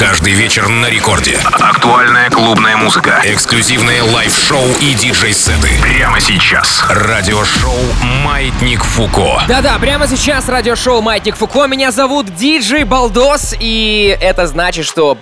Каждый вечер на рекорде. Актуальная клубная музыка. Эксклюзивные лайв-шоу и диджей-сеты. Прямо сейчас. Радиошоу «Маятник Фуко». Да-да, прямо сейчас радиошоу «Маятник Фуко». Меня зовут Диджей Балдос, и это значит, что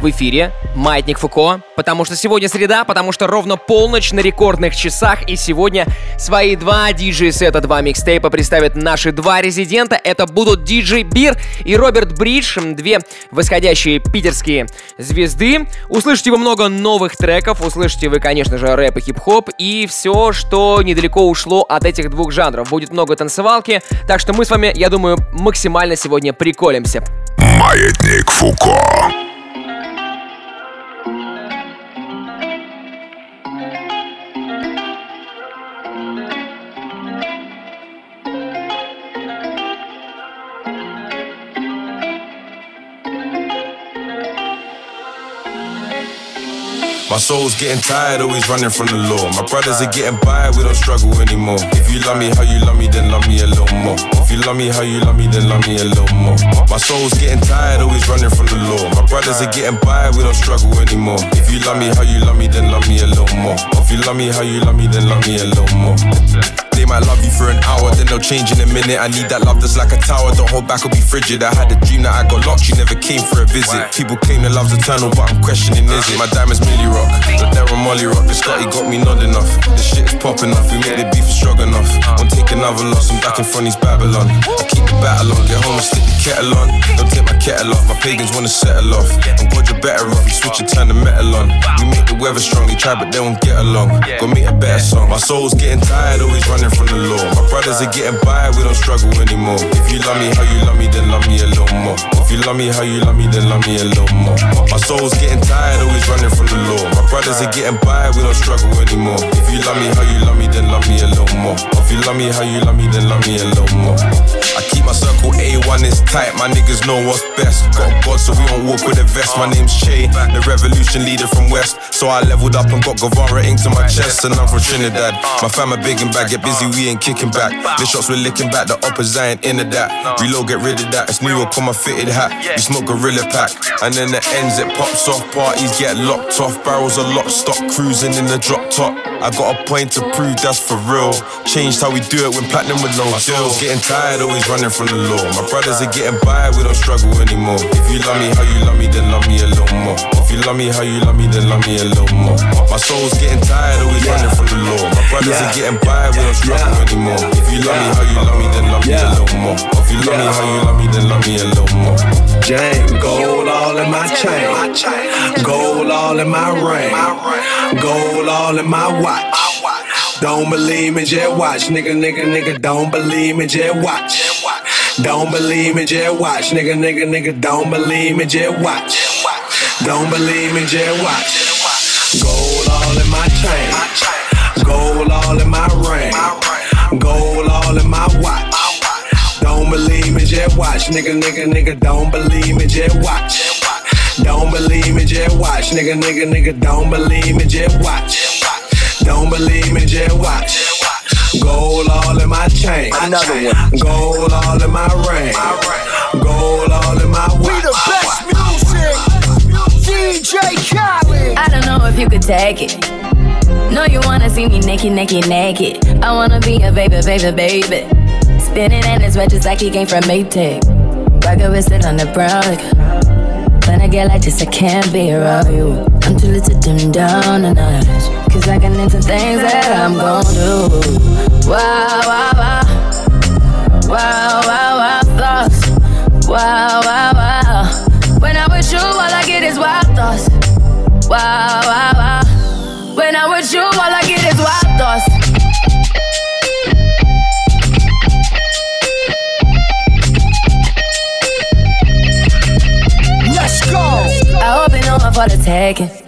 в эфире Маятник Фуко, потому что сегодня среда, потому что ровно полночь на рекордных часах, и сегодня свои два диджей-сета, два микстейпа представят наши два резидента. Это будут диджей Бир и Роберт Бридж, две восходящие питерские звезды. Услышите вы много новых треков, услышите вы, конечно же, рэп и хип-хоп, и все, что недалеко ушло от этих двух жанров. Будет много танцевалки, так что мы с вами, я думаю, максимально сегодня приколимся. Маятник Фуко. My soul's getting tired, always running from the law. My brothers are getting by, we don't struggle anymore. If you love me how you love me, then love me a little more. If you love me how you love me, then love me a little more. My soul's getting tired, always running from the law. My brothers are getting by, we don't struggle anymore. If you love me how you love me, then love me a little more. If you love me how you love me, then love me a little more. They might love you for an hour, then they'll change in a minute. I need that love that's like a tower. Don't hold back or be frigid. I had a dream that I got locked, you never came for a visit. People claim that love's eternal, but I'm questioning is it? My diamonds Millie rock, the Darren Molly rock. The Scotty got me nodding off. The shit is popping off, we made the beef strong enough. Won't take another loss, I'm back in front of these Babylon. I keep the battle on, get home and stick the kettle on. Don't take my kettle off, my pagans wanna settle off. I'm glad you're better off, you switch and turn the metal on. We make the weather strong, they try but they won't get along. Go make a better song. My soul's getting tired, always running from the law. My brothers are getting by, we don't struggle anymore. If you love me how you love me, then love me a little more. If you love me how you love me, then love me a little more. My soul's getting tired, always running from the law. My brothers are getting by, we don't struggle anymore. If you love me how you love me, then love me a little more. If you love me how you love me, then love me a little more. I my circle A1 is tight, my niggas know what's best. Got God, so we don't walk with a vest. My name's Che, the revolution leader from West. So I leveled up and got Guevara ink to my chest, and I'm from Trinidad. My fam are big and bad, get busy, we ain't kicking back. The shots we're licking back, the uppers I ain't into that. Reload, get rid of that. It's new up on my fitted hat. We smoke gorilla pack, and then the ends it pops off. Parties get locked off, barrels are locked, stop cruising in the drop top. I got a point to prove that's for real. Changed how we do it when platinum with no deals. Getting tired, always running from the law. My brothers are getting by, we don't struggle anymore. If you love me how you love me, then love me a little more. If you love me how you love me, then love me a little more. My soul's getting tired, always running from the law. My brothers are getting by, we don't struggle anymore. If you love me how you love me, then love me a little more. If you love me how you love me, then love me a little more. Jane, gold all in my chain, gold all in my ring, gold all in my watch. Don't believe me, just watch, nigga, nigga, nigga. Don't believe me, just watch. Don't believe me, just watch, nigga, nigga, nigga. Don't believe me, just watch. Don't believe me, just watch. Gold all in my chain, gold all in my ring, gold all in my watch. Don't believe me, just watch, nigga, nigga, nigga. Don't believe me, just watch. Don't believe me, just watch, nigga, nigga, nigga. Don't believe me, just watch. Don't believe me, just watch. Gold all in my chain. Another one. Gold all in my ring. Gold all in my watch. We the best music. DJ Khaled. I don't know if you could take it. No, you wanna see me naked, naked, naked. I wanna be a baby, baby, baby. Spinning in his red just like he came from Maytag. Rocket with it on the brown. Like, when I get like this, I can't be around you. I'm too little to dim down the night. Cause I can into things that I'm gon' do. Wow, wow, wow. Wow, wow, wow, thoughts. Wow, wow, wow. When I'm with you, all I get is wild thoughts. Wow, wow, wow. When I'm with you, all I get is wild thoughts. Let's go. I hope you know I'm for the taking.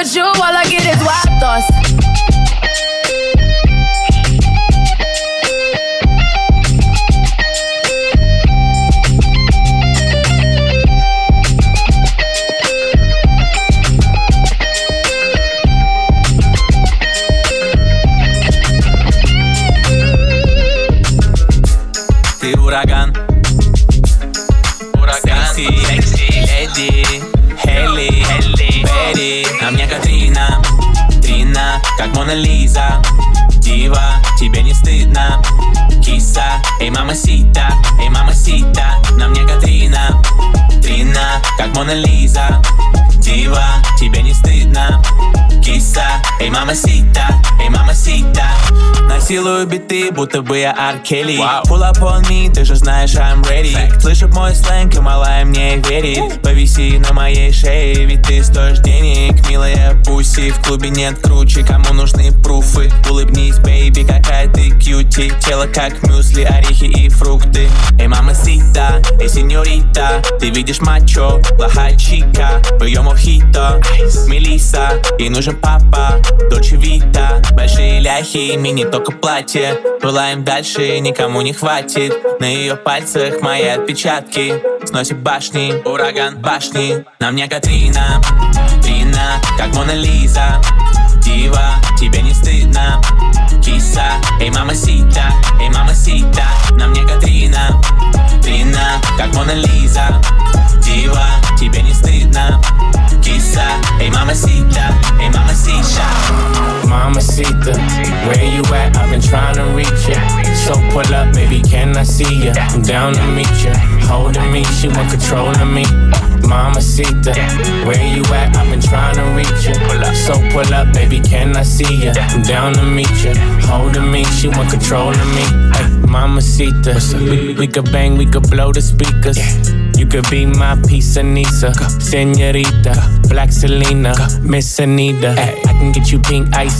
with you while I Мона Лиза. Дива, тебе не стыдно? Киса, эй, мама сита, эй, мама сита На мне Катрина, Трина, как Мона Лиза. Дива, тебе не стыдно? Киса, эй, мама сита, эй, мама сита Насилую биты, будто бы я Аркели wow. Pull up on me, ты же знаешь, I'm ready. Fact. Слышит мой сленг, и малая мне верит Повиси на моей шее, ведь ты стоишь денег Милая пуси, в клубе нет круче Кому нужны пруфы? Улыбнись, бейби, какая ты кьюти. Тело как мюсли, орехи и фрукты. Эй, мама сита, эй, сеньорита. Ты видишь мачо, плохая чика Пьем мохито, Мелиса. Ей нужен папа, дочь Вита. Большие ляхи, мини только платье. Пылаем дальше, никому не хватит. На ее пальцах мои отпечатки. Сносит башни, ураган башни. На мне Катрина, Трина, как Мона Лиза. Дива, тебе не стыдно. Киса, эй, мама сита, эй, мама сита. На мне Катрина, Трина, как Мона Лиза. Дива, тебе не стыдно. Kisa, hey mamacita, hey mamacita. Mamacita, where you at? I've been trying to reach ya. So pull up, baby, can I see ya? I'm down to meet ya. Holding me, she want control of me. Mamacita, where you at? I've been trying to reach you. So pull up, baby, can I see ya? I'm down to meet ya. Holding me, she want control of me. Hey, Mamacita, we, we could bang, we could blow the speakers. You could be my of Nisa, Senorita, Black Selena, Miss Anita. Ay, I can get you pink ice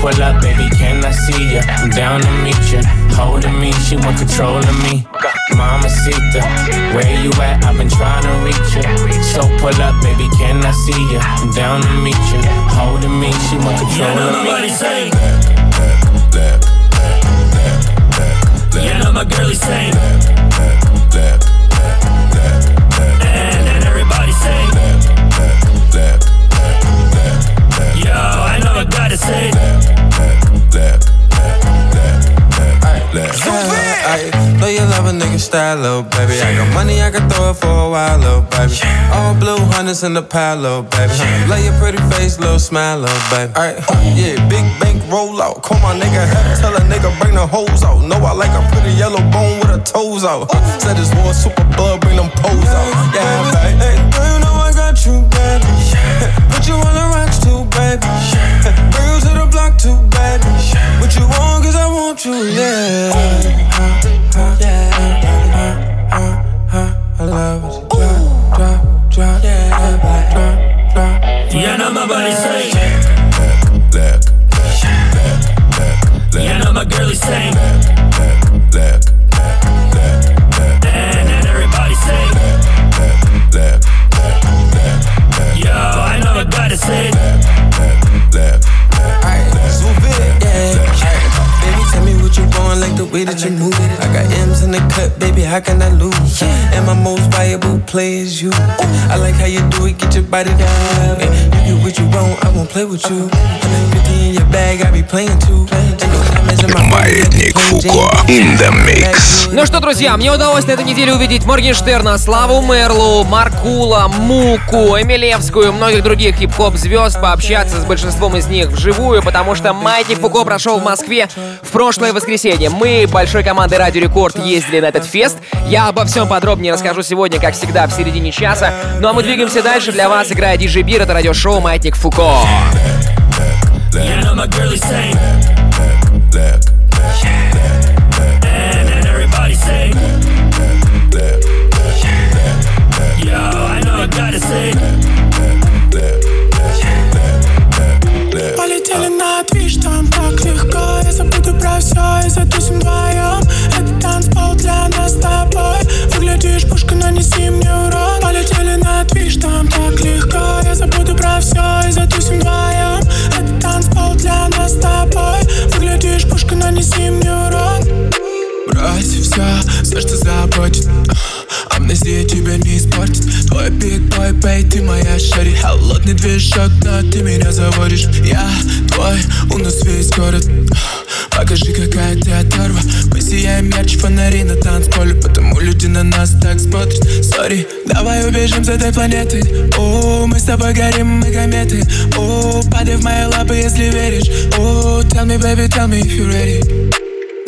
Pull up, baby, can I see you? I'm down to meet you. Holding me, she want control of me. Mamacita, where you at? I've been trying to reach you. So pull up, baby, can I see you? I'm down to meet you. Holding me, she want control of me. Say. Yeah, know my girlie saying. And I know I gotta say. Ay, know you love a nigga style, little baby. I got money, I can throw it for a while, little baby. All blue hundreds in the pile, little baby. Lay your pretty face, little smile, little baby. Alright, yeah, big bank roll out. Call my nigga, have tell a nigga bring the hoes out. Know I like a pretty yellow bone with her toes out. Said this war super blood, bring them poles out. Yeah, baby. Hey, girl, you know I got you, baby. Put you on the rocks too, baby. Bring you to the block too, baby. What you play with you. 150 in your bag, I be playing too. Маятник Фуко. In the mix. Ну что, друзья, мне удалось на этой неделе увидеть Моргенштерна, Славу Мерлу, Маркула, Муку, Эмилевскую, многих других хип-хоп звезд, пообщаться с большинством из них вживую, потому что Маятник Фуко прошел в Москве в прошлое воскресенье. Мы большой командой Радио Рекорд ездили на этот фест. Я обо всем подробнее расскажу сегодня, как всегда, в середине часа. Ну а мы двигаемся дальше. Для вас играет DJ Бир, это радиошоу Маятник Фуко. Yeah, I know my girl is saying. And, and everybody say. Yo, I know I gotta say. Полетели на движ, там так легко Я забуду про все и затусим вдвоем все, что заботит Амнезия тебя не испортит. Твой биг бой, бей, ты моя шари Холодный движок, но ты меня заводишь. Я твой, у нас весь город. Покажи, какая ты оторва. Мы сияем ярче фонари на танцполе. Потому люди на нас так смотрят. Сори, давай убежим с этой планеты. О, мы с тобой горим, мы кометы. О, падай в мои лапы, если веришь. О, tell me, baby, tell me if you ready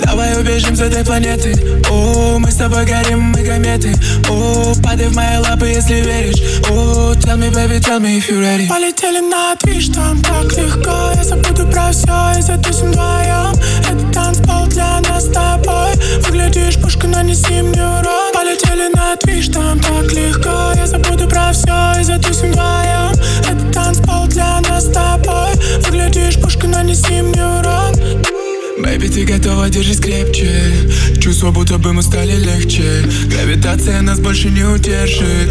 Давай убежим с этой планеты. О, мы с тобой горим, мы кометы. О, падай в мои лапы, если веришь. О, tell me, baby, tell me if you ready. Полетели на движ, там так легко. Я забуду про все и затусим вдвоем Это танцпол для нас с тобой. Выглядишь пушка, нанеси мне урон Полетели на движ, там так легко. Я забуду про все и затусим вдвоем Это танцпол для нас с тобой. Выглядишь пушка, нанеси мне урон Baby, ты готова, держись крепче. Чувство, будто бы мы стали легче. Гравитация нас больше не удержит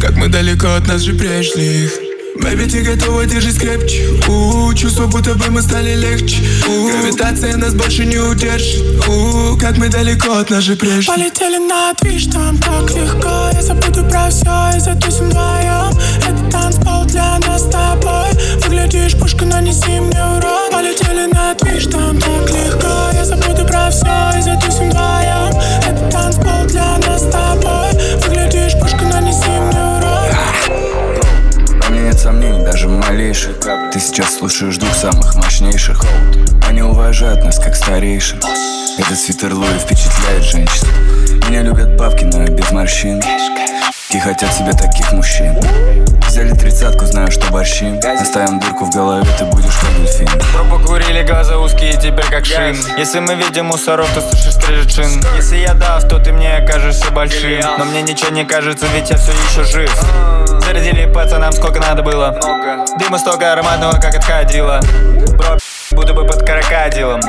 Как мы далеко от нас же прежних Baby, ты готова, держись крепче У, чувство, будто бы мы стали легче. У, Гравитация нас больше не удержит. У, как мы далеко от нас же прежних Полетели на движ, там так легко. Я забуду про все и затусим вдвоем Это танцпол для нас с тобой. Выглядишь пушка, нанеси мне урон Полетели на движ, там так легко. Я забуду про все и затусим вдвоем сомнений, даже малейших. Ты сейчас слушаешь двух самых мощнейших? Они уважают нас как старейшин. Этот свитер Луи впечатляет женщин. Меня любят бабки, но без морщин И хотят себе таких мужчин. Взяли тридцатку, знаю, что борщим Оставим дырку в голове, ты будешь как дельфин. Пробу курили, газы узкие, теперь как шин. Если мы видим мусоров, то слышишь скрежет шин. Если я дав, то ты мне окажешься большим. Но мне ничего не кажется, ведь я все еще жив. Зарядили пацанам сколько надо было. Дыма столько ароматного, как от ходила Бро, будто бы под крокодилом.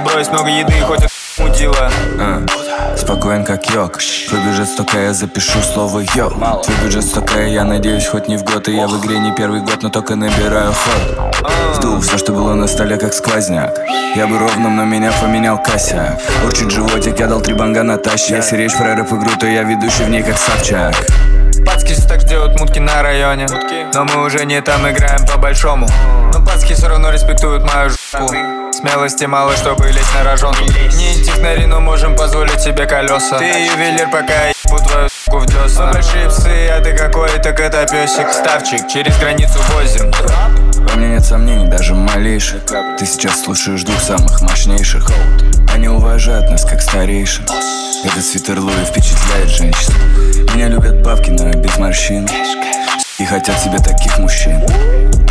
Убрось много еды, хоть от мудила А, Спокоен как йог. Твой бюджет столько, я запишу слово йо Твой бюджет столько, я надеюсь, хоть не в год И я в игре не первый год, но только набираю ход. Сдул все, что было на столе, как сквозняк. Я бы ровным, но меня поменял косяк. Урчит животик, я дал три банга Натаще Если речь про рэп-игру, то я ведущий в ней как Собчак. Пацки все так делают мутки на районе. Но мы уже не там играем по-большому. Но пацки все равно респектуют мою жопу Смелости мало, чтобы лезть на рожон. Не технари, но можем позволить себе колеса. Ты ювелир, пока я ебу твою суку в десна Мы большие псы, а ты какой-то котопесик Ставчик, через границу возим. Во мне нет сомнений, даже малейших. Ты сейчас слушаешь двух самых мощнейших. Они уважают нас как старейшин. Этот свитер Луи впечатляет женщин. Меня любят бабки, но без морщин И хотят себе таких мужчин.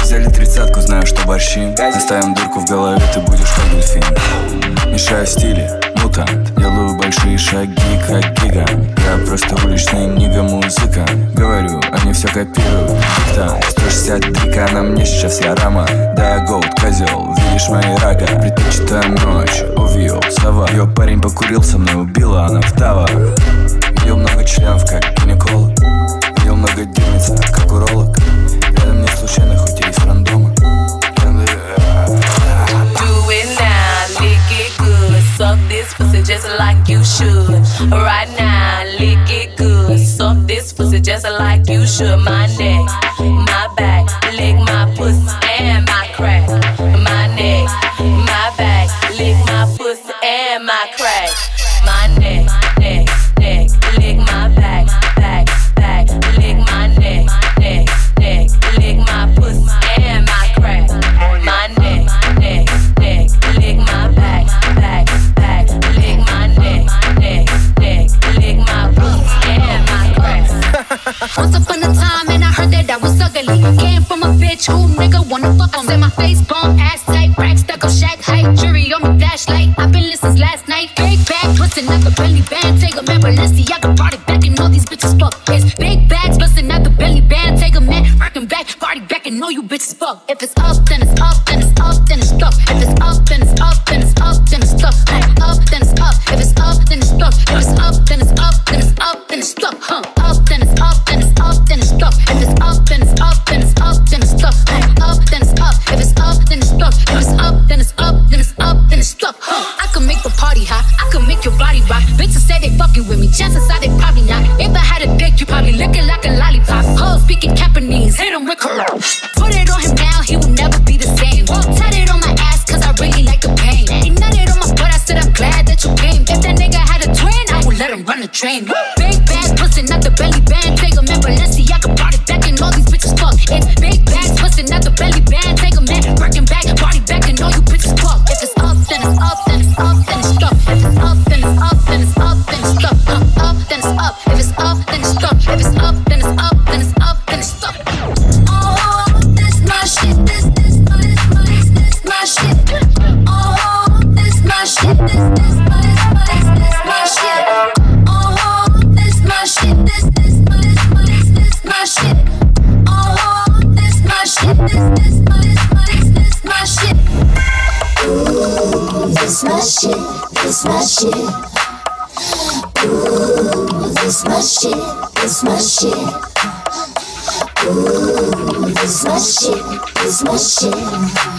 Взяли тридцатку, знаю, что борщим Оставим дырку в голове, ты будешь как дельфин. Мешаю стили, мутант. Делаю большие шаги, как гигант. Я просто уличный нига музыка Говорю, они все копируют. Диктант 163 на мне сейчас я рама Да, голд, козел, видишь мои рога. Предпочитаю ночь, увидел, сова. Ее парень покурил со мной, убила она вдова. Видел много членов, как гинеколог Видел много дерьмица, как уролог Рядом не случайно, хоть и из рандома. Suck this pussy just like you should. Right now, lick it good. Suck this pussy just like you should. My neck, no fuck on. I said my face. shit. Ooh, this my shit. This my shit. Ooh, this my shit. This my shit.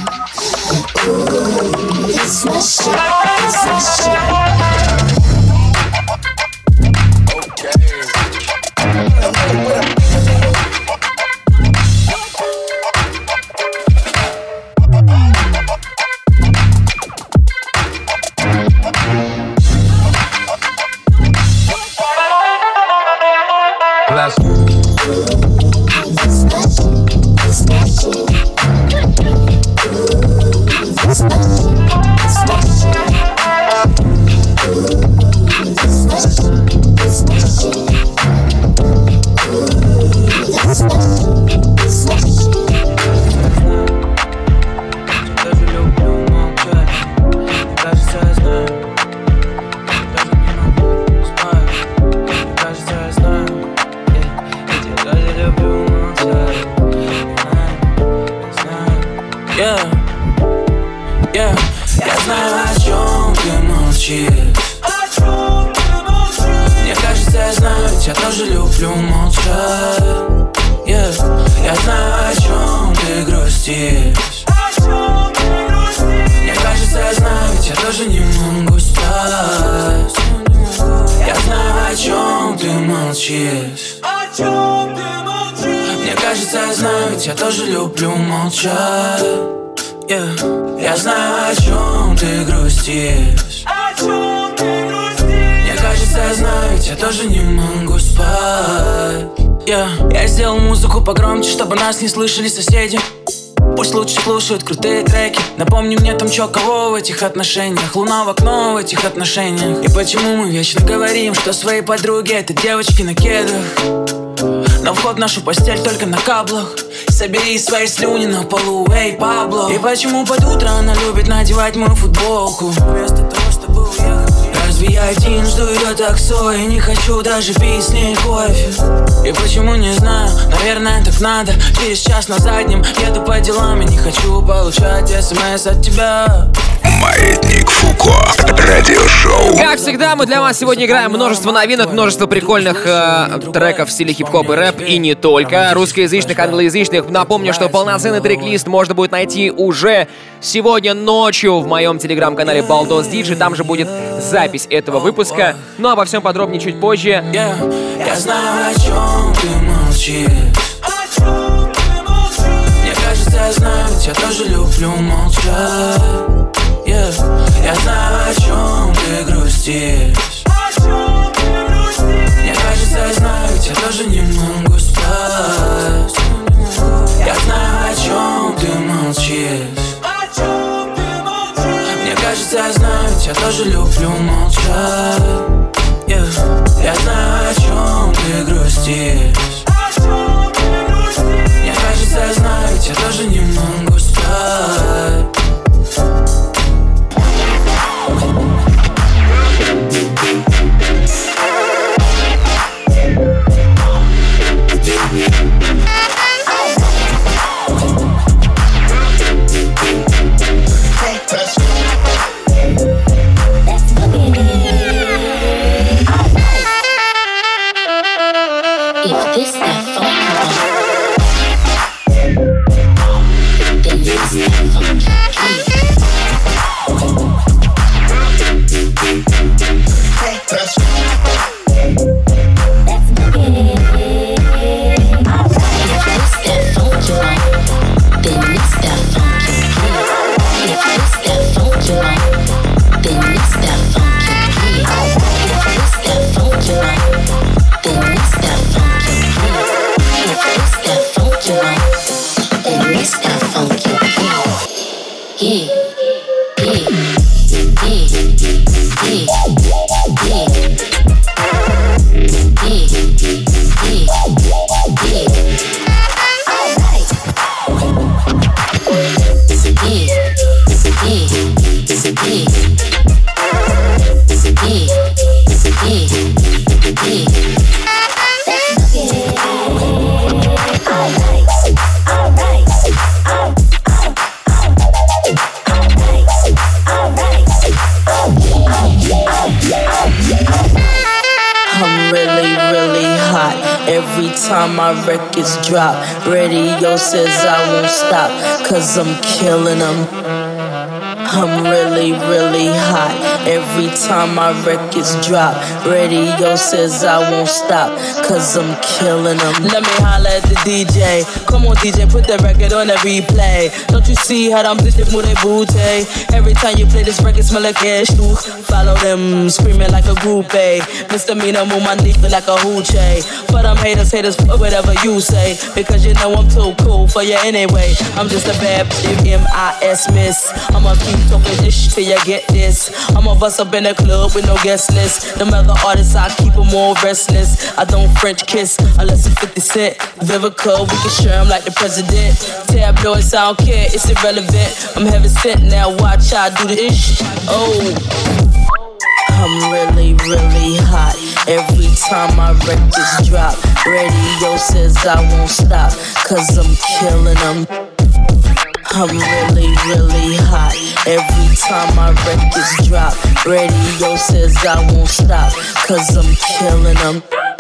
кажется, я знаю, ведь я тоже люблю молчать. Yeah. Я знаю, о чем ты грустишь. О чем ты грустишь? Мне кажется, я знаю, ведь я тоже не могу спать. Yeah. Я сделал музыку погромче, чтобы нас не слышали соседи. Пусть лучше слушают крутые треки. Напомни мне там чё кого в этих отношениях. Луна в окно в этих отношениях. И почему мы вечно говорим, что свои подруги Это девочки на кедах на вход нашу постель только на каблах. Собери свои слюни на полу, эй, Пабло. И почему под утро она любит надевать мою футболку? Вместо того, чтобы уехать. Разве я один жду ее таксой? И не хочу даже пить с ней кофе. И почему не знаю, наверное так надо. Через час на заднем. Еду по делам И не хочу получать смс от тебя. Маятник Фуко. Радиошоу. Как всегда, мы для вас сегодня играем множество новинок, множество прикольных э, треков в стиле хип-хоп и рэп, и не только. Русскоязычных, англоязычных. Напомню, что полноценный трек-лист можно будет найти уже сегодня ночью в моем телеграм-канале Baldos Диджи. Там же будет запись этого выпуска. Но обо всем подробнее чуть позже. Я, знаю, о чем ты молчишь. Мне кажется, я знаю, я тоже люблю молчать. Я знаю, о чем ты грустишь. Мне кажется, я знаю, где тоже не могу спать. Я знаю, о чем ты молчишь. Мне кажется, я знаю, я тоже люблю молчать. Я знаю, о чем ты грустишь. Мне кажется, я знаю, я тоже не могу спать. Records drop, radio says I won't stop, cause I'm killing them. Let me holla at the DJ. Come on, DJ, put that record on the replay. Don't you see how I'm bitches move their booty? Every time you play this record, smell like ash too. Follow them, screaming like a groupie. Misdemeanor, move my dick like a hoochie. But I'm haters, haters, whatever you say. Because you know I'm too cool for you anyway. I'm just a bad M-I-S miss. I'ma keep talking this till you get this. I'ma bust up in the club with no guest list. Them other artists, I keep them all restless. I don't French kiss unless it's 50 Cent. Vivica, we can share them like the president. Tabloids, I don't care, it's irrelevant. I'm heaven sent now, watch I do the ish. Oh. I'm really, really hot. Every time my records drop, radio says I won't stop, cause I'm killing them. I'm really, really hot. Every time my records drop, radio says I won't stop, cause I'm killing them.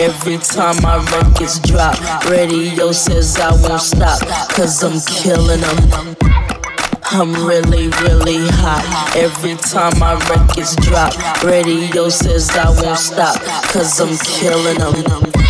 Every time my records drop, radio says I won't stop, cause I'm killing them. I'm really, really hot. Every time my records drop, radio says I won't stop, cause I'm killing them.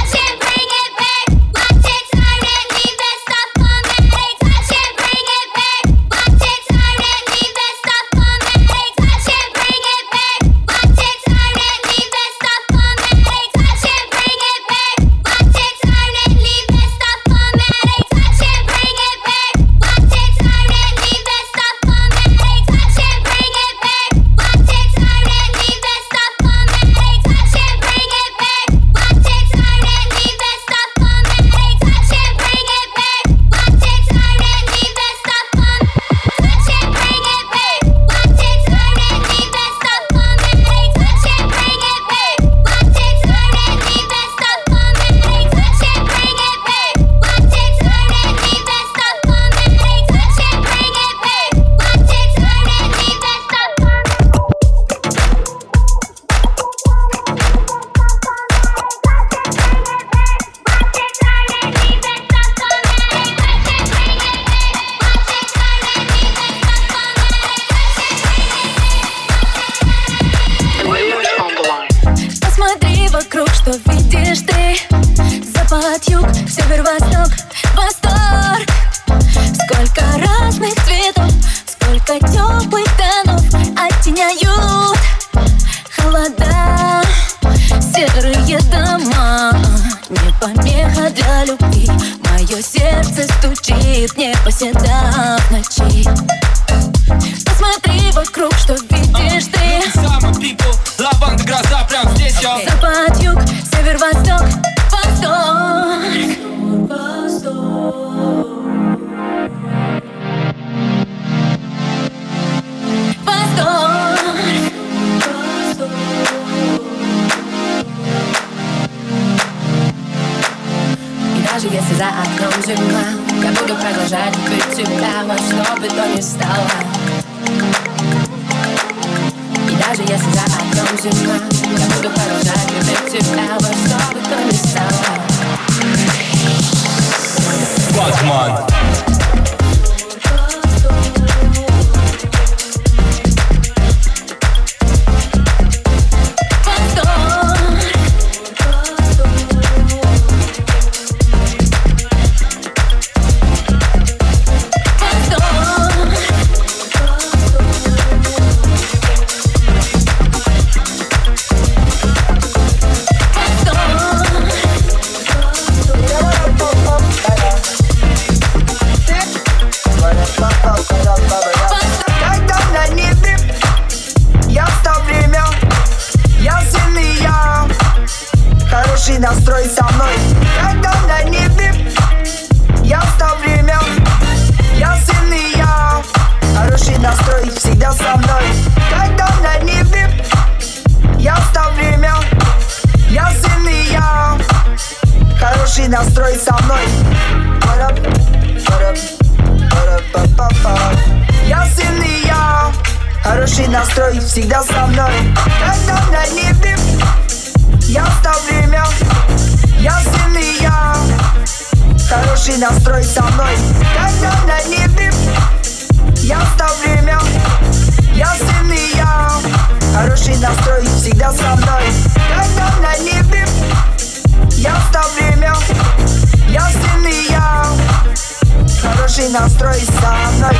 Настрой со мной.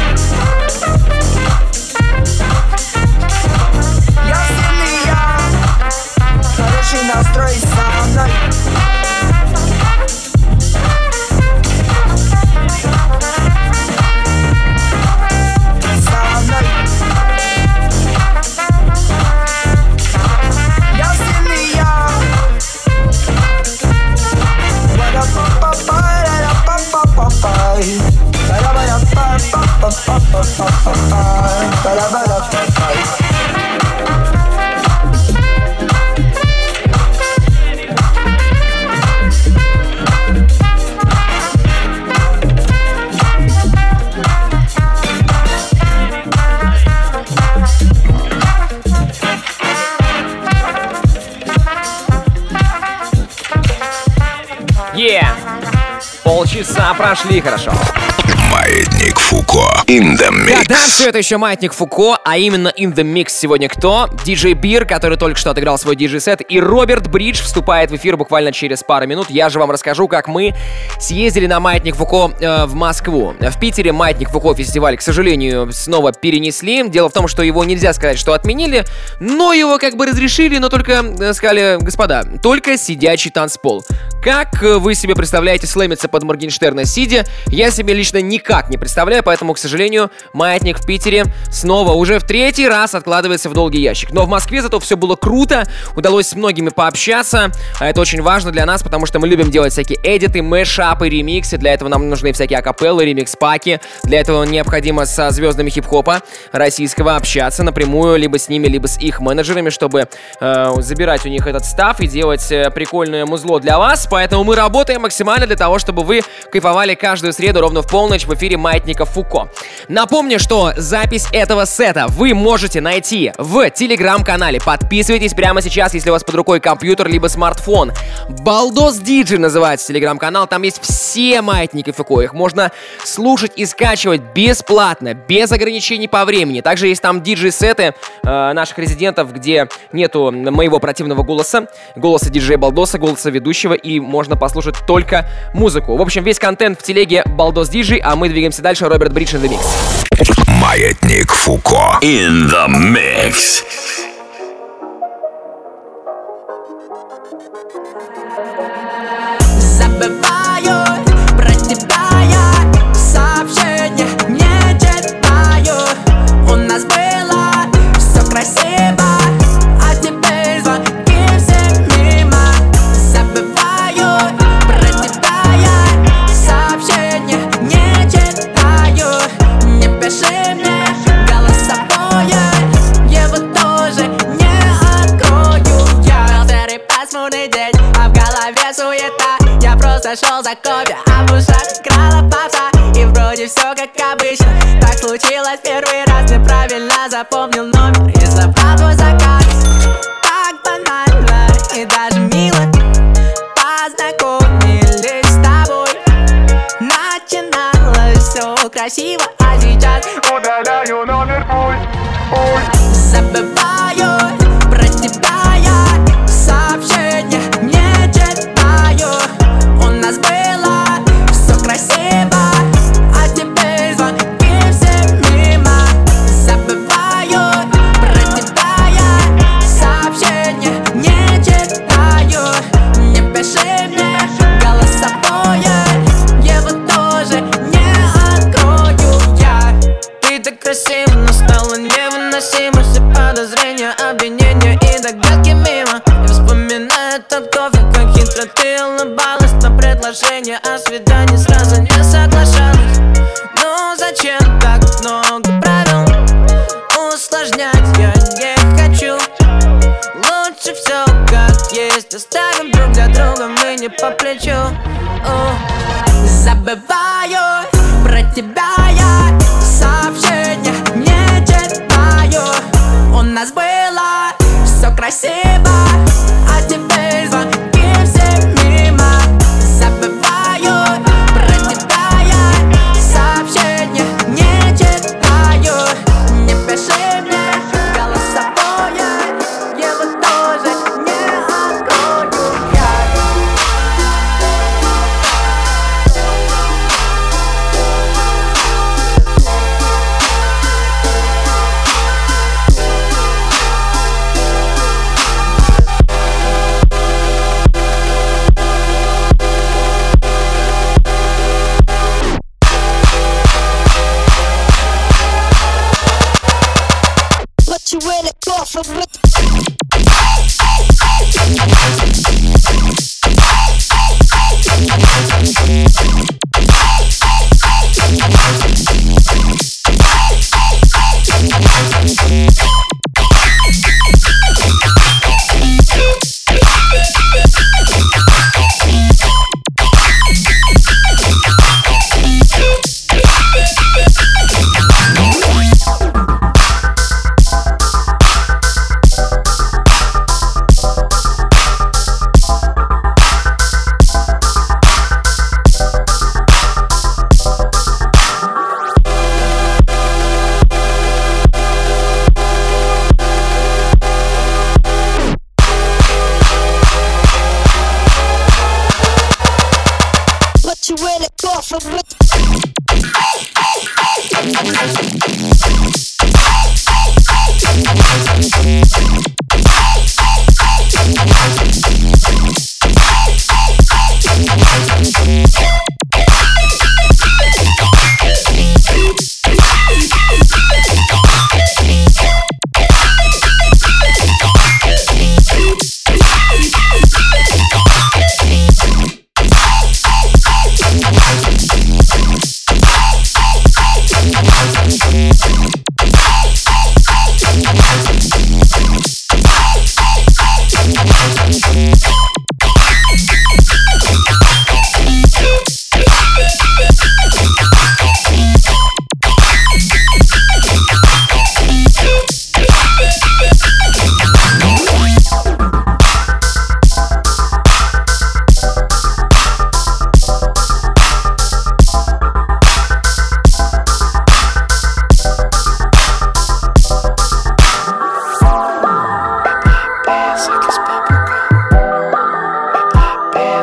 Я сильный я Хороший настрой со мной прошли хорошо. Маятник Фуко. In the Да, да, mix. все это еще Маятник Фуко, а именно In The Mix сегодня кто? Диджей Бир, который только что отыграл свой диджей-сет, и Роберт Бридж вступает в эфир буквально через пару минут. Я же вам расскажу, как мы съездили на Маятник Фуко э, в Москву. В Питере Маятник Фуко фестиваль, к сожалению, снова перенесли. Дело в том, что его нельзя сказать, что отменили, но его как бы разрешили, но только э, сказали, господа, только сидячий танцпол. Как э, вы себе представляете слэмиться под Моргенштерна сидя? Я себе лично никак не представляю, поэтому, к сожалению, маятник в Питере снова уже в третий раз откладывается в долгий ящик. Но в Москве зато все было круто, удалось с многими пообщаться, а это очень важно для нас, потому что мы любим делать всякие эдиты, мэшапы, ремиксы, для этого нам нужны всякие акапеллы, ремикс-паки, для этого необходимо со звездами хип-хопа российского общаться напрямую, либо с ними, либо с их менеджерами, чтобы э, забирать у них этот став и делать э, прикольное музло для вас, поэтому мы работаем максимально для того, чтобы вы кайфовали каждую среду ровно в полночь в эфире Маятника Фуко. Напомню, что запись этого сета вы можете найти в телеграм-канале. Подписывайтесь прямо сейчас, если у вас под рукой компьютер либо смартфон. Балдос Диджи называется телеграм-канал. Там есть все маятники Фуко. Их можно слушать и скачивать бесплатно, без ограничений по времени. Также есть там диджей-сеты э, наших резидентов, где нету моего противного голоса, голоса диджея Балдоса, голоса ведущего, и можно послушать только музыку. В общем, весь контент в телеге Балдос Диджей, а мы двигаемся дальше. Роберт Бридж in the Mix. Маятник Фуко. In the mix. зашел за кофе, а в ушах крала попса И вроде все как обычно. Так случилось первый раз, неправильно запомнил номер. И забрал твой заказ Так банально. И даже мило Познакомились с тобой. Начиналось все красиво, а сейчас Удаляю номер, пусть, пусть Забываю.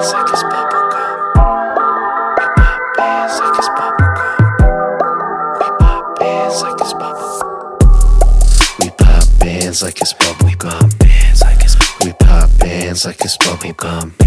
We pop beer sick as bubblegum. We pop bands like it's bubblegum. We pop bands like it's bubblegum. We pop bands like it's bubblegum.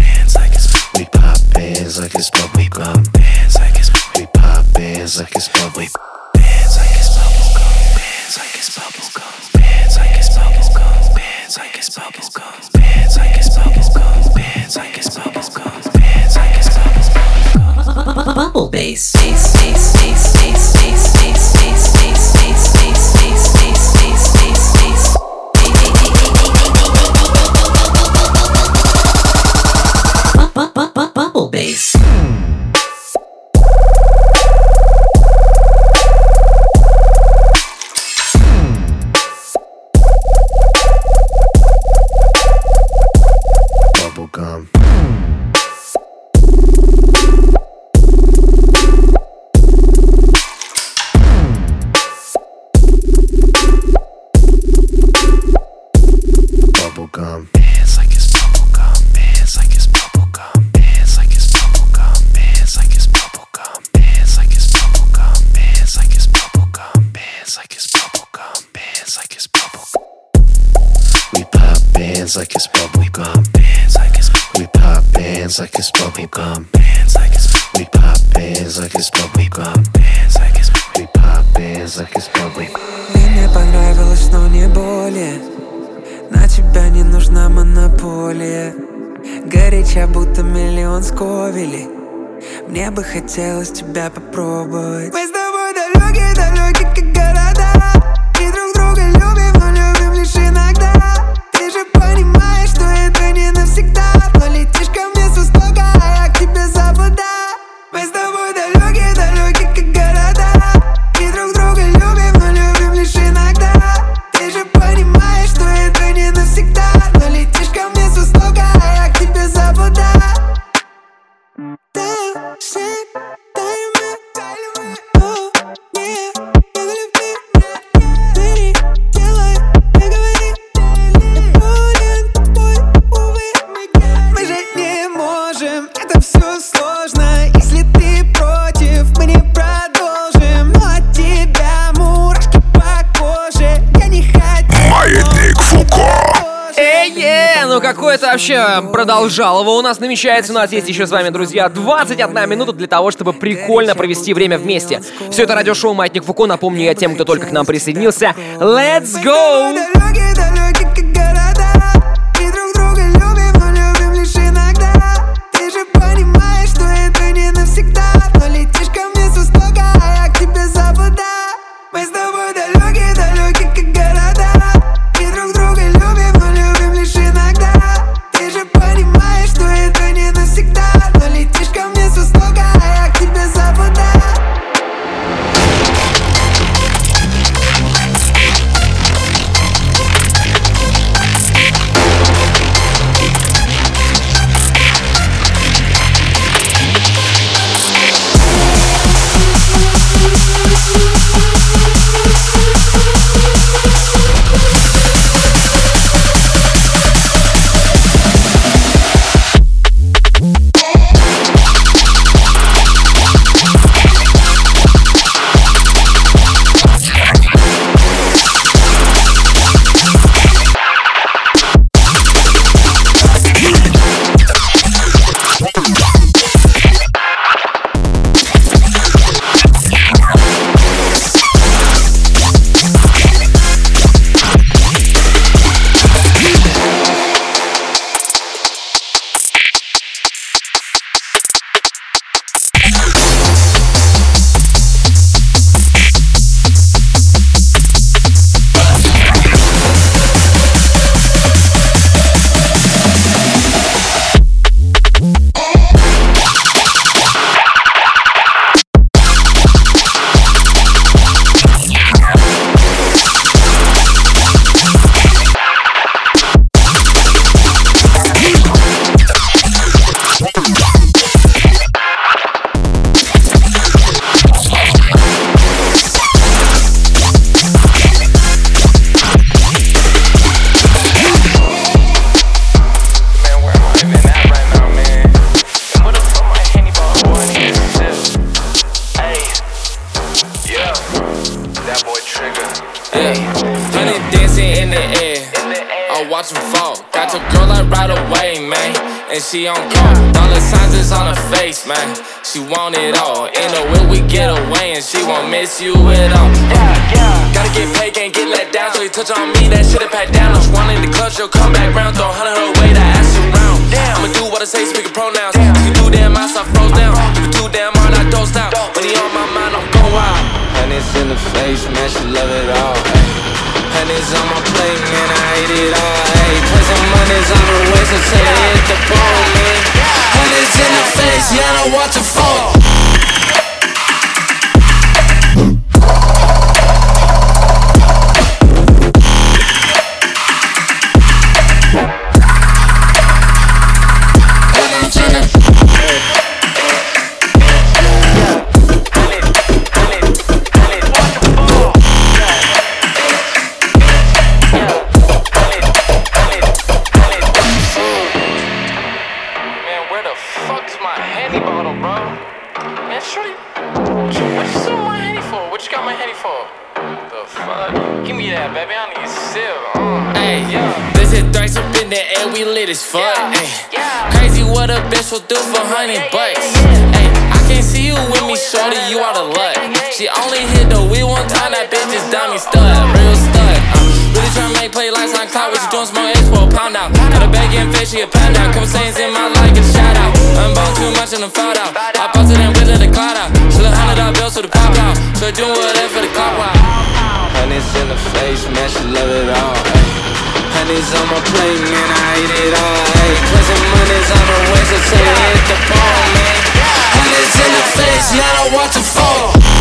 я продолжал его. У нас намечается, у нас есть еще с вами, друзья, 21 минута для того, чтобы прикольно провести время вместе. Все это радиошоу «Маятник Фуко». Напомню я тем, кто только к нам присоединился. Let's go! money's on my plate, man, I hate it all. Hey, some money's on the waist until I hit the pole, man. Hundreds in the face, yeah, I don't watch the fall. She a pound out. Couple sayings in my life, get a shout out. Too much and I'm fouled out. I posted and the cloud out. She hundred dollar to the pop out. So whatever for the out. Honey's in the face, man, she love it all. Honey's on my plate, man, I eat it all. Put some money's on the way, so it hit the ball, man. Honey's in the face, man, I watch it fall.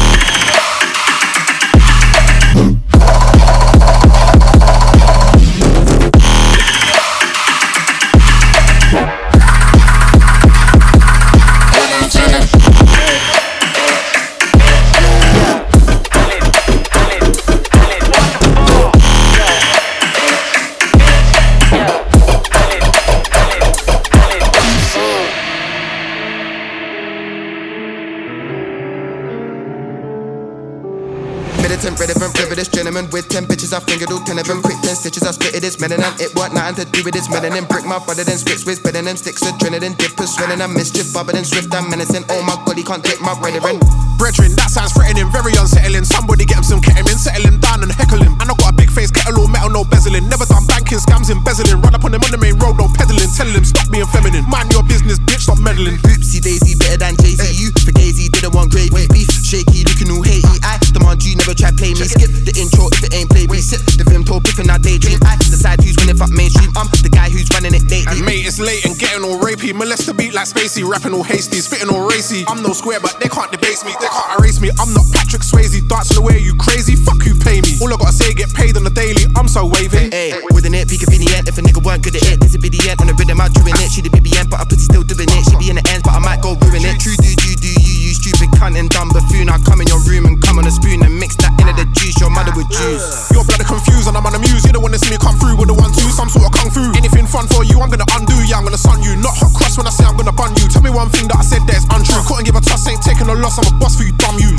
Militant, relevant, privileged gentleman with ten bitches. I fingered all ten of them. Quick ten stitches, I split it. It's melanin. It want nothing to do with its melanin. Brick my brother, then spits with better than sticks. Adrenaline, dippers, swelling. I'm mischief, bubbling, swift. I'm menacing. Oh my god, he can't take my brethren. Brethren, that sounds threatening, very unsettling. Somebody get him some ketamine, settle him down and heckle him. And I got a big face, kettle all metal, no bezeling. Never done banking, scams, embezzling. Run up on him on the main road, no peddling. Telling him, stop being feminine. Mind your business, bitch, stop meddling. Oopsie daisy, better than Jay Z. You for Gazy, didn't want gravy. Beef, shaky, looking all hatey. I demand you never try play me. Skip the intro if it ain't play me. Sit the film told piffin' I daydream. I decide who's winning fuck mainstream. I'm the guy who's running it lately. And mate, it's late and getting all rapey. Molest the beat like Spacey, rapping all hasty, spitting all racy. I'm no square, but they can't debase me, they can't erase me. I'm not Patrick Swayze, dancing the way you crazy. Fuck who pay me. All I gotta say, get paid on the daily. I'm so wavy. Hey, with an it, the end. If a nigga weren't good at it, be the end. On the rhythm, I'm doing it. She the BBN, but I pussy still doing it. She be in the ends, but I might go ruin it. True, do, do, do, you, you stupid cunt and dumb buffoon. I come in your room and come on a spoon and mix that into the juice your mother would juice. You're bloody confused and I'm on. You don't wanna see me come through with the one two, some sort of kung fu. Anything fun for you, I'm gonna undo. Yeah, I'm gonna sun you. Not hot cross when I say I'm gonna bun you. Tell me one thing that I said that's untrue. Couldn't give a toss, ain't taking a loss. I'm a boss for you, dumb yous.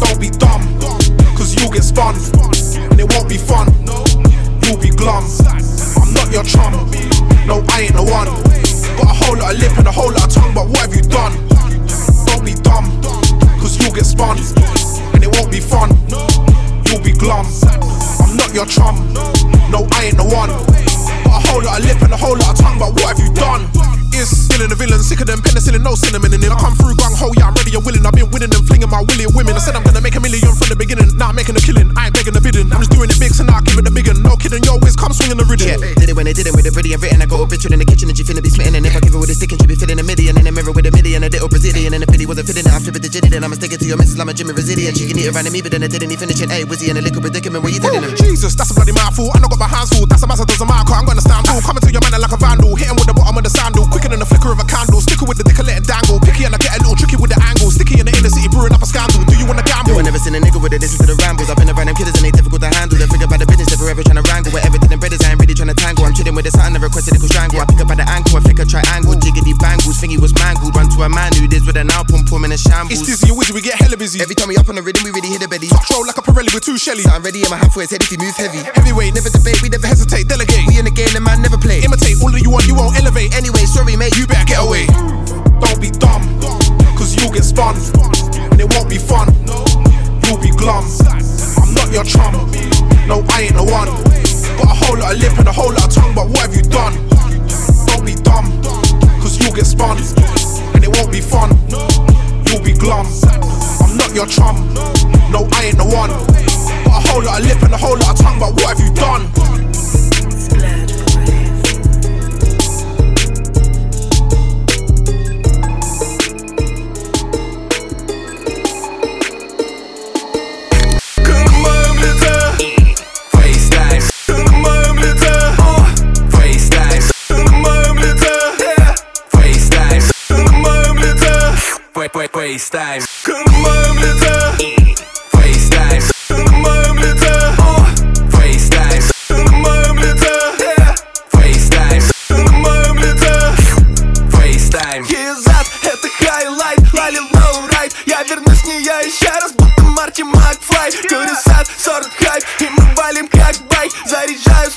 Don't be dumb, cause you'll get spun. And it won't be fun. You'll be glum. I'm not your chum. No, I ain't the one. Got a whole lot of lip and a whole lot of tongue, but what have you done? Dumb, cause you'll get spun. And it won't be fun. You'll be glum. I'm not your chum. No, I ain't the one. Got a whole lot of lip and a whole lot of tongue, but what have you done? Is villain a villain, sicker than penicillin, no cinnamon in it. I come through gung ho, yeah, I'm ready and willing. I've been winning and flinging my willy women. I said I'm gonna make a million from the beginning. Now I'm making a killing. I ain't begging the bidding. I'm just doing it big, so now I give it the big one. No kidding, yo, whiz, come swinging the rhythm. Yeah, did it when they did it with a pretty and written. I got a picture in the kitchen and she finna be stick it to your missus, I'm a Jimmy Brazilian. She can eat around me, but then I didn't even finish it. Hey, he in a liquid predicament? What you telling him? Jesus, that's a bloody mouthful. I know got my hands full. That's a massive doesn't matter. I'm gonna stand tall. Coming to your man like a vandal. Hit him with the bottom of the sandal. Quicker than the flicker of a candle. Sticker with the dick let it dangle. Picky and I get a little tricky with the angle. Sticky in the inner city, brewing up a scandal. Do you wanna gamble? Yo, I never seen a nigga with it. Listen to the rambles. I've been around them killers and they difficult to handle. They figure about the business, they're forever trying to wrangle. With everything and brothers, I ain't really trying to tangle. I'm chilling with something, never requested a strangle. I pick up by the ankle, I flick a triangle. Jiggity bangles, thingy was mangled. Run to a man who this with an pum in a shambles. It's dizzy Every time we up on the rhythm, we really hit a belly. Roll like a Pirelli with two Shelly. I'm ready in my hand for his head if he moves heavy. Heavyweight, Never debate, we never hesitate. delegate. We in the game, the man never play. Imitate all of you want, you won't elevate. Anyway, sorry mate, You better get away. Don't be dumb, cause you'll get spun. And it won't be fun. You'll be glum. I'm not your chum. No, I ain't the one. Got a whole lot of lip and a whole lot of tongue, but what have you done? Don't be dumb, cause you'll get spun. And it won't be fun. Your chum. No, I ain't the one. Got a whole lot of lip and a whole lot of tongue, but what have you done? Я еще раз, будто Марти Макфлай. Курю сад, 40 хайп, и мы валим как байк Заряжаю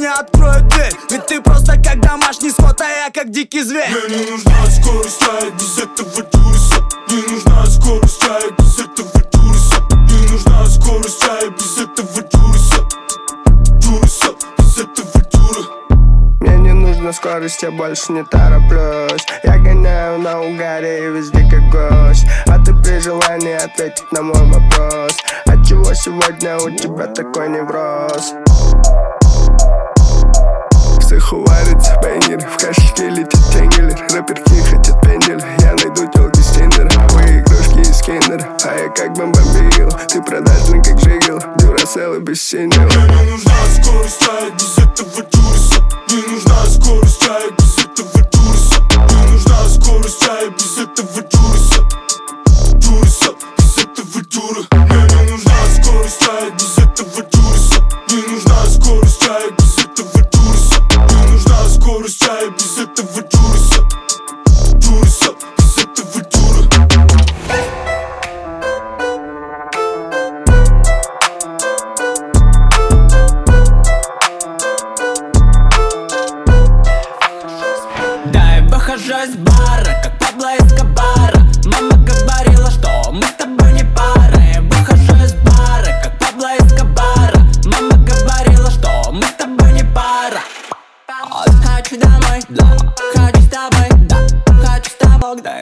не откроет дверь. Ведь ты просто как домашний скот, а я как дикий зверь. Мне не нужна скорость, я без этого дюриса Не нужна скорость, я без этого дюриса Не нужна скорость, я без этого дюриса Дюриса, без этого дюра Мне не нужна скорость, я больше не тороплюсь. Я гоняю на угаре и везде как гость. А ты при желании ответить на мой вопрос. Отчего сегодня у тебя такой невроз? Психоварится пенер В кошельке летит тенгелер Рэперки хотят пендель. Я найду телки с тиндера Вы игрушки из А я как бомбомбил Ты продажный как жигел Дюрасел и бессинел Мне не нужна скорость, я без этого дюриса Не нужна скорость, я без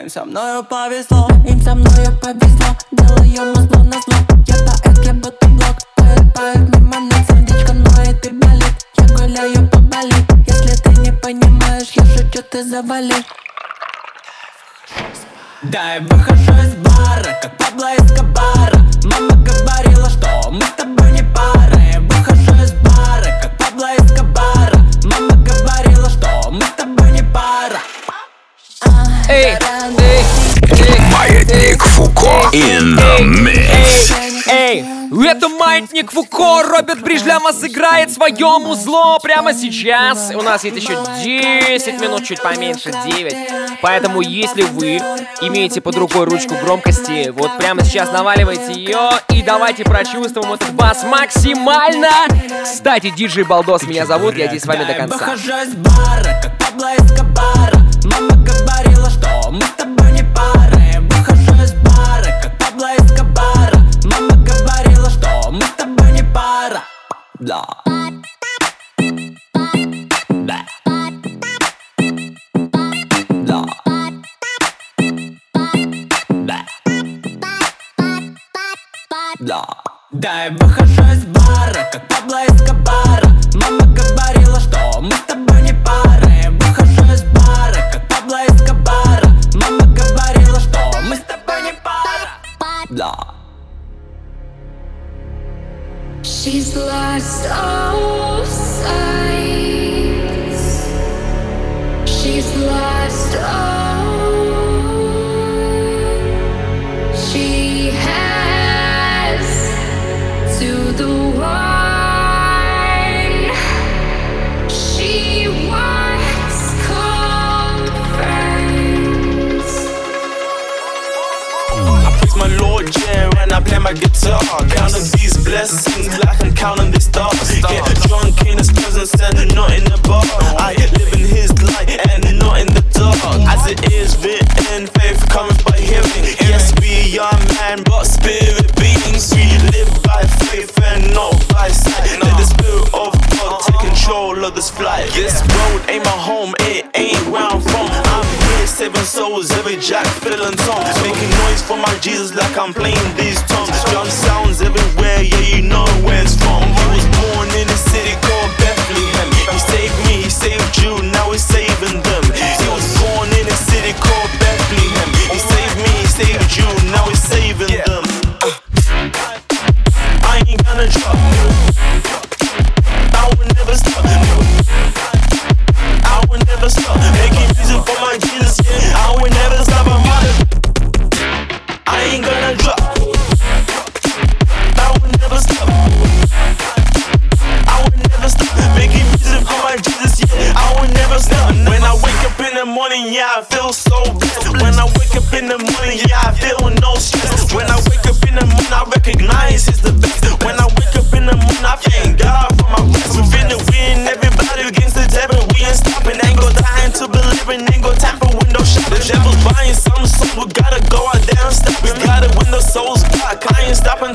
им со мною повезло. Им со мною повезло, делаю мозло на зло. Я поэт, я блок, поэт, поэт мимо нас. Сердечко ноет и болит, я гуляю по Бали. Если ты не понимаешь, я шучу, ты завали Дай выхожу из бара, как Пабло Эскобара. Мама говорила, что мы с тобой не пара Маятник Фуко in the mix. Эй, это Маятник Фуко, Роберт Бридж для вас играет свое музло прямо сейчас. У нас есть еще 10 минут, чуть поменьше, 9. Поэтому, если вы имеете под рукой ручку громкости, вот прямо сейчас наваливайте ее и давайте прочувствуем этот бас максимально. Кстати, диджей Балдос меня зовут, я здесь с вами до конца. Мама говорила, что мы с тобой пара. Да. Да. Я выхожу из бара, как Пабло Эскобара. Мама говорила, что мы с тобой не пара. Я выхожу из бара, как Пабло Эскобара. Мама говорила, что мы с тобой не пара. Да She's lost all sight. She's lost all. She has to I play my guitar. Counting these blessings like I'm counting the stars. Get drunk in his presence and not in the bar. I live in his light and not in the dark. As it is written, faith comes by hearing. Yes, we are man, but spirit beings. We live by faith and not by sight. Let the spirit of God take control of this flight. This road ain't my home, it ain't seven souls, every jack fiddle and tongue. Making noise for my Jesus like I'm playing these.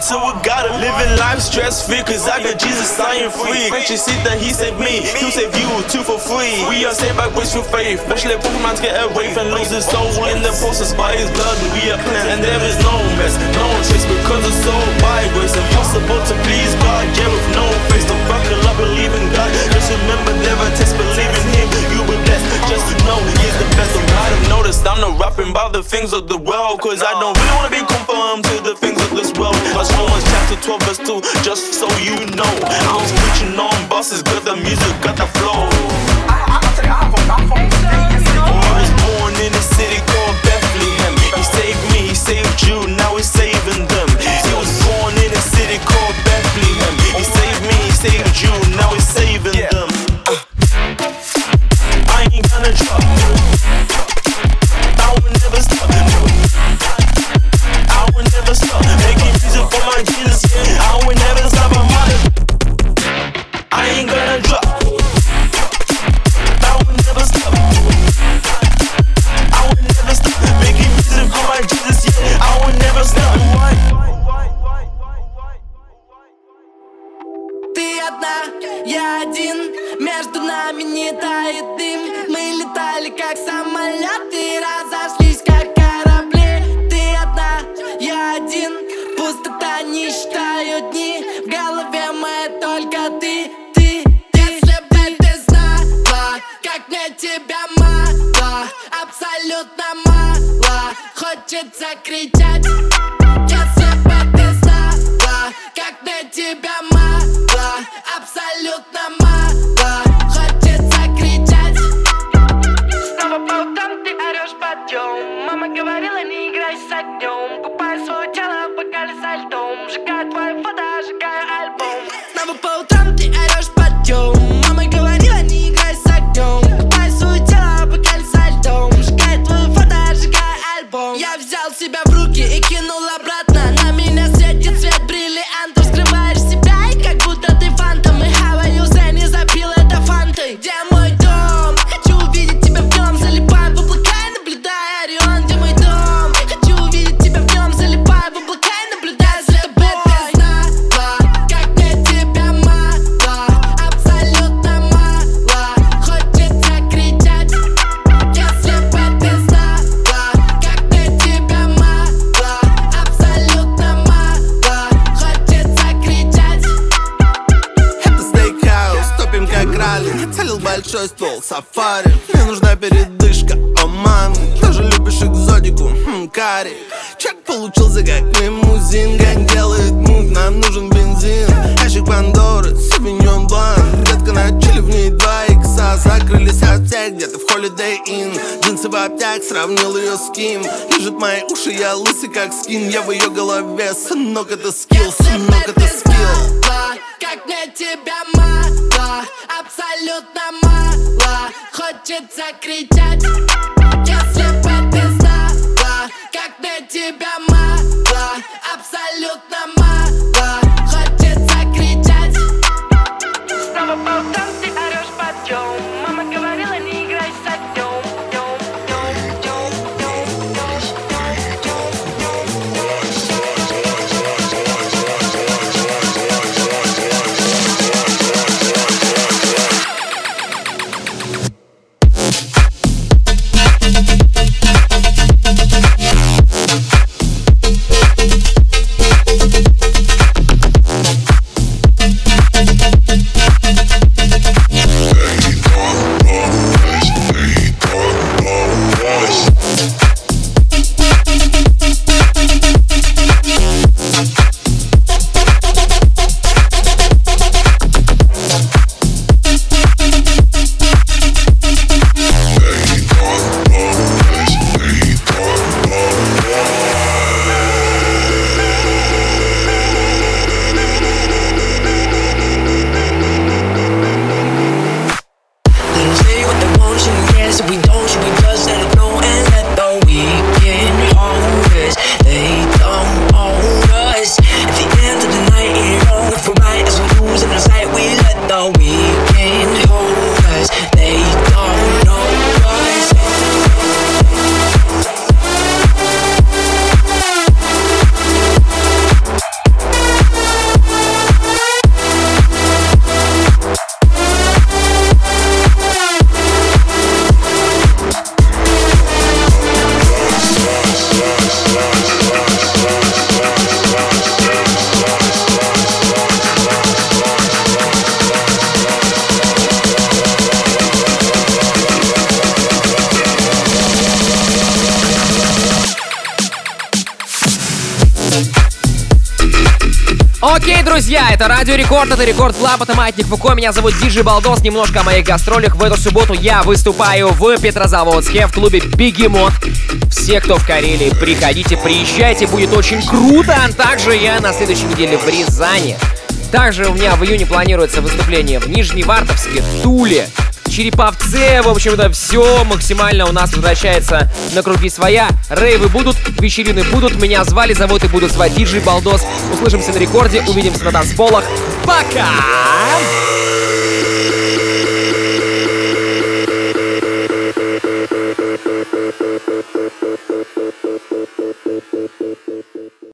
till we gotta living life stress free. Cause I got Jesus, I am free. Christian see that he saved me. You saved you too for free. We are saved by grace through faith. Watch let Pokemon get away and lose his soul in the process by his blood. We are clean and there is no mess, no chase because it's so by grace. Impossible to please God, yeah, with no face. Don't buckle up, believe in God. Just remember, never test, believing Him. You will blessed just know He is the best. So I have noticed I'm not rapping about the things of the world, cause I don't really wanna be. know. I don't switching on buses, got the music, got the flow. Катался в обтяг, сравнил ее с Ким Лежит мои уши, я лысый как скин. Я в ее голове, сынок это скилл, сынок это скилл. Как мне тебя мало, абсолютно мало. Хочется кричать Если бы ты знала, как мне тебя мало Абсолютно мало. Рекорд, это Record Club, это Маятник Фуко, меня зовут диджей Балдос, немножко о моих гастролях. В эту субботу я выступаю в Петрозаводске в клубе Бегемот. Все, кто в Карелии, приходите, приезжайте, будет очень круто. Также я на следующей неделе в Рязани. Также у меня в июне планируется выступление в Нижневартовске, Туле, Череповце. В общем-то, все максимально у нас возвращается на круги своя. Рейвы будут, вечерины будут. Меня звали, зовут и будут звать Диджей Балдос. Услышимся на рекорде, увидимся на танцполах. Пока!